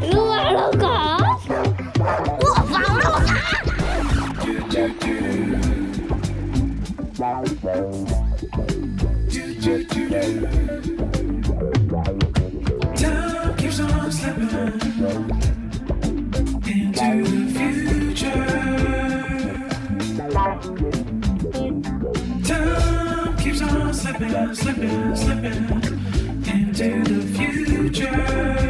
Cứu anh đâu! slipping, slipping, slipping into the future.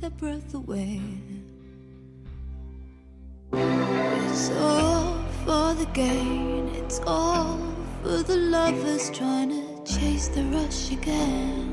the breath away. It's all for the gain, it's all for the lovers trying to chase the rush again.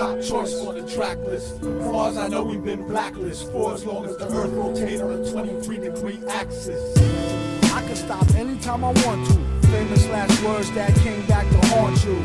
Top choice on the track list. As far as I know, we've been blacklist for as long as the earth rotates on a 23 degree axis. I can stop anytime I want to. Famous last words that came back to haunt you.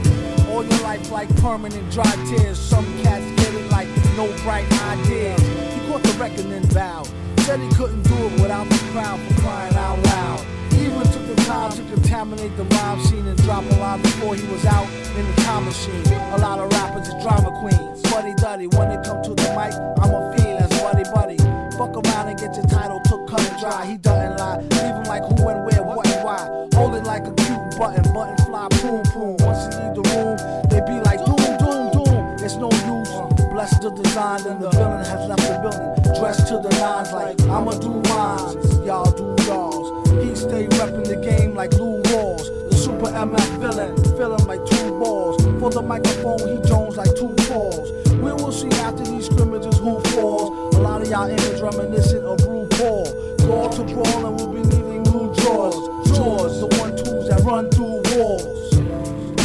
All your life like permanent dry tears. Some cats get it like no bright ideas. He caught the reckoning vowed. Said he couldn't do it without the crowd for crying out loud. Even took the time to contaminate the rhyme scene and drop a line before he was out in the time machine. A lot of rappers is drama queens. Buddy duddy, when it come to the mic, I'm a fiend as buddy buddy. Fuck around and get your title took cut and dry. He doesn't lie. Leave him like who and where, what and why. Hold it like a cute button, button fly, boom, boom. Once he leave the room, they be like doom, doom, doom. It's no use. Bless the design, and the villain has left the building. Dressed to the nines like I'ma do rhymes. Y'all do y'alls. He stay repping the game like Lou Rawls. The super MF villain, feeling like two balls. For the microphone, he Jones like two falls. We will see after these scrimmages who falls. A lot of y'all image reminiscent of RuPaul. Brawl to brawl, and we'll be needing new drawers. Drawers, the one twos that run through walls.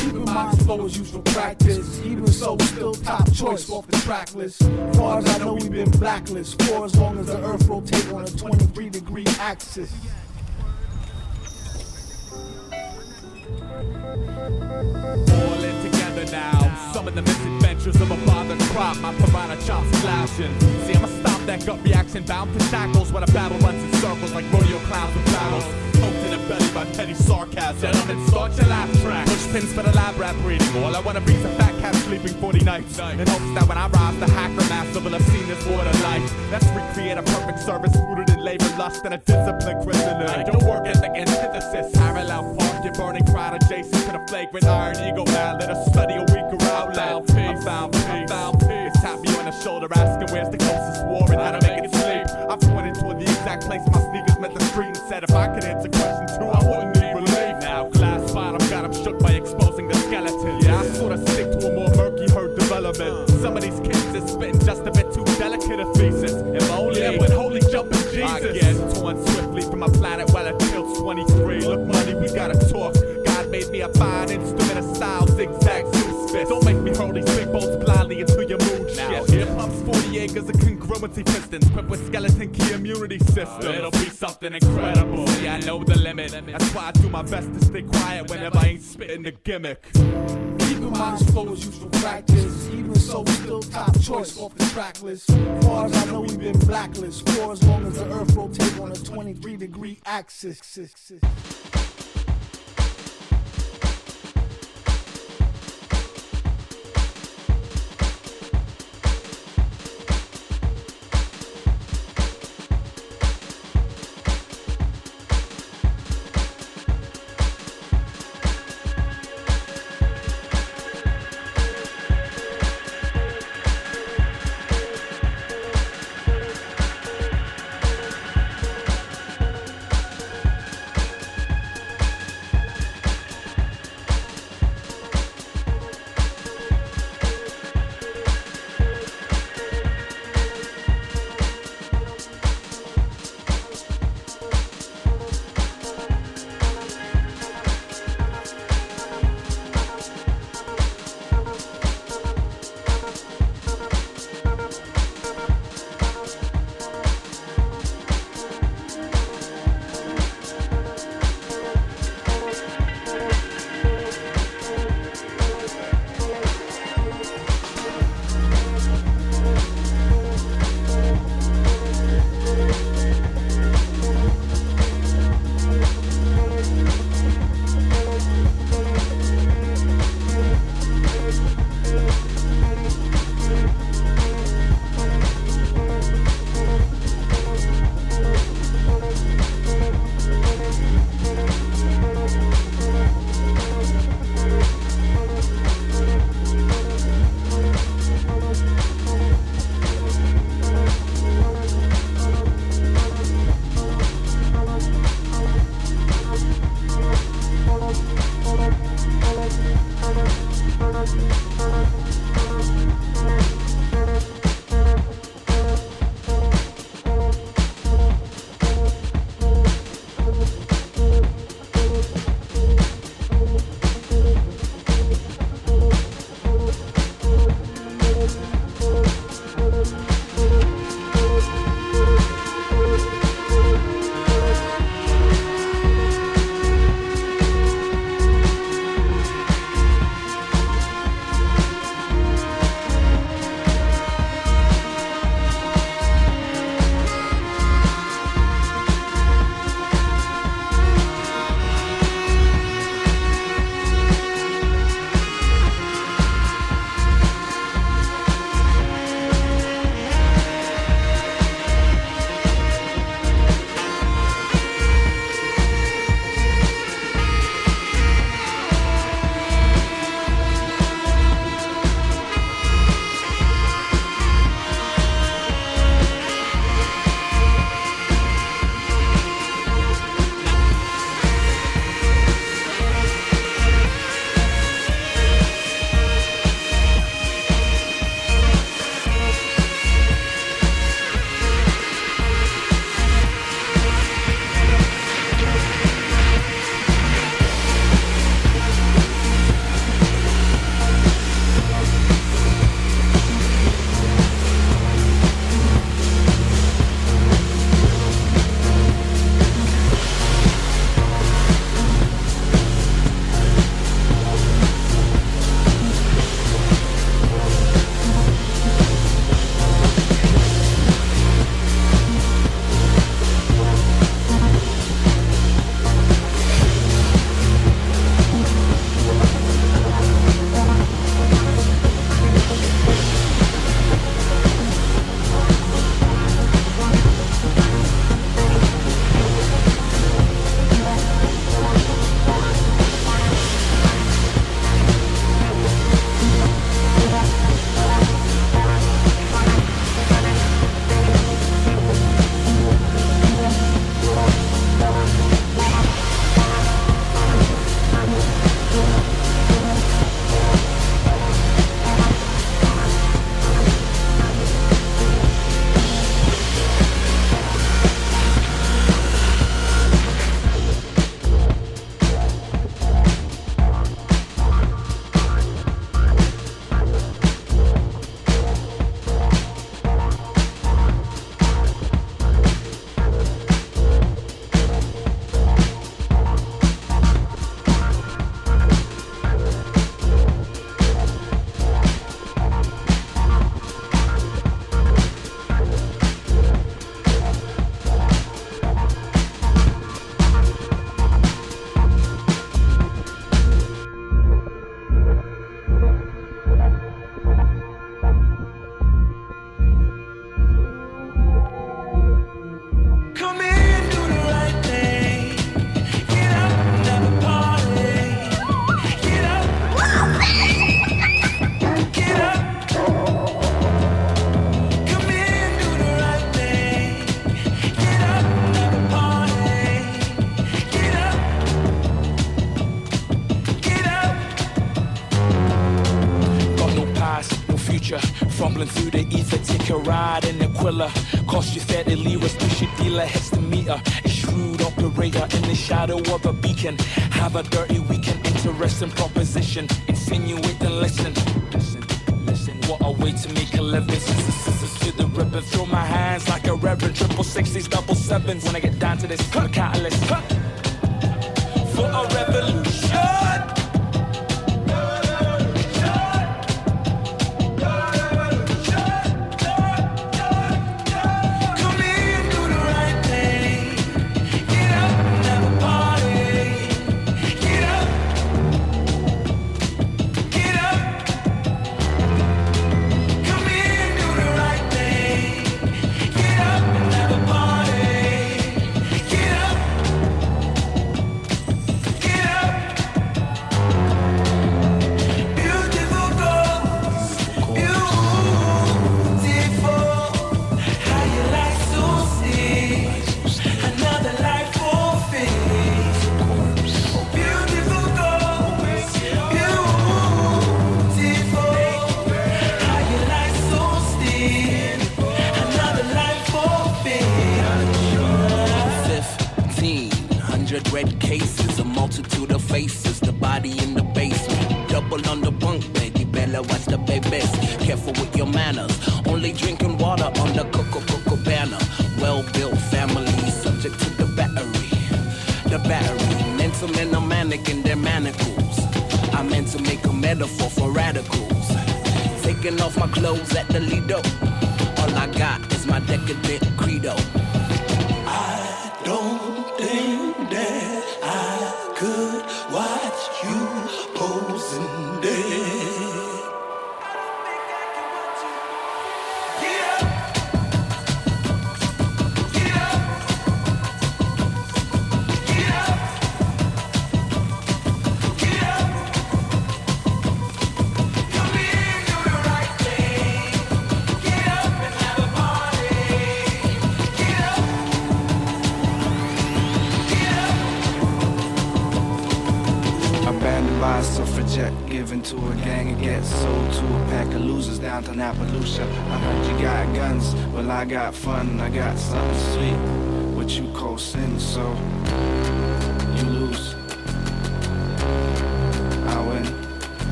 Keep in mind this flow is used for practice. Even so, still top choice off the track list. Far as I know, we've been blacklist for as long as the earth rotates on a 23 degree axis. All in together now. Some of the misadventures of a bothered crop, my piranha chops flashing. See, I'ma stop that gut reaction, bound to shackles when a battle runs in circles like rodeo clowns with battles. Poked in the belly by petty sarcasm. Gentlemen, start your laugh track. Push pins for the lab rap reading. All I wanna be is a fat cat sleeping 40 nights. In hopes that when I rise, the hacker master will have seen this water life. Let's recreate a perfect service rooted in labor, lust, and a disciplined criminal. I don't work at the antithesis, flagrant iron ego man. Let us study a weaker outlet. I found peace. I found peace. Tap me on the shoulder, asking where's the closest war and how to make it sleep. I pointed toward the exact place my sneakers met the street and said if I could answer question congruency pistons, equipped with skeleton key immunity systems. It'll be something incredible. See, I know the limit. That's why I do my best to stay quiet whenever I ain't spitting the gimmick. Keep in mind this flow is used for practice. Even so, we still top choice off the track list. Far as I know, we've been blacklist for as long as the earth rotates on a 23 degree axis.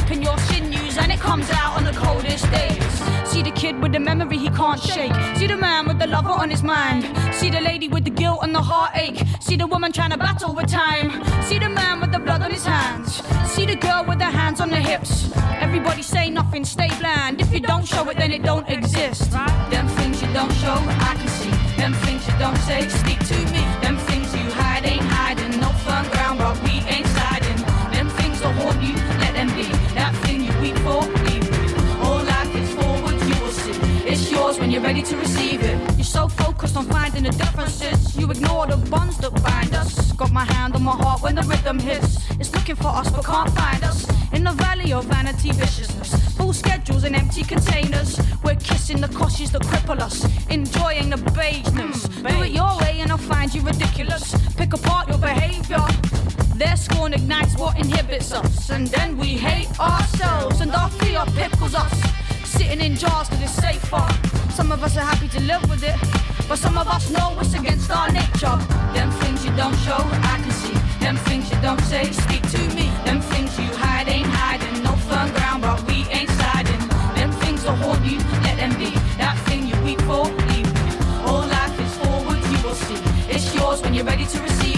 deep in your sinews, and it comes out on the coldest days. See the kid with the memory he can't shake. See the man with the lover on his mind. See the lady with the guilt and the heartache. See the woman trying to battle with time. See the man with the blood on his hands. See the girl with her hands on her hips. Everybody say nothing, stay blind. If you don't show it, then it don't exist. Them things you don't show, I can see. Them things you don't say, speak My hand on my heart when the rhythm hits. It's looking for us but can't find us. In the valley of vanity viciousness, full schedules and empty containers. We're kissing the coshes that cripple us, enjoying the beigeness. Hmm, Do it your way and I'll find you ridiculous. Pick apart your behavior. Their scorn ignites what inhibits us, and then we hate ourselves, and our fear pickles us. Sitting in jars cause it's safer. Some of us are happy to live with it, but some of us know it's against our nature. Them things you don't show, I can see. Them things you don't say, speak to me. Them things you hide ain't hiding. No firm ground, but we ain't sliding. Them things will haunt you, let them be. That thing you weep for, leave. All life is forward, you will see. It's yours when you're ready to receive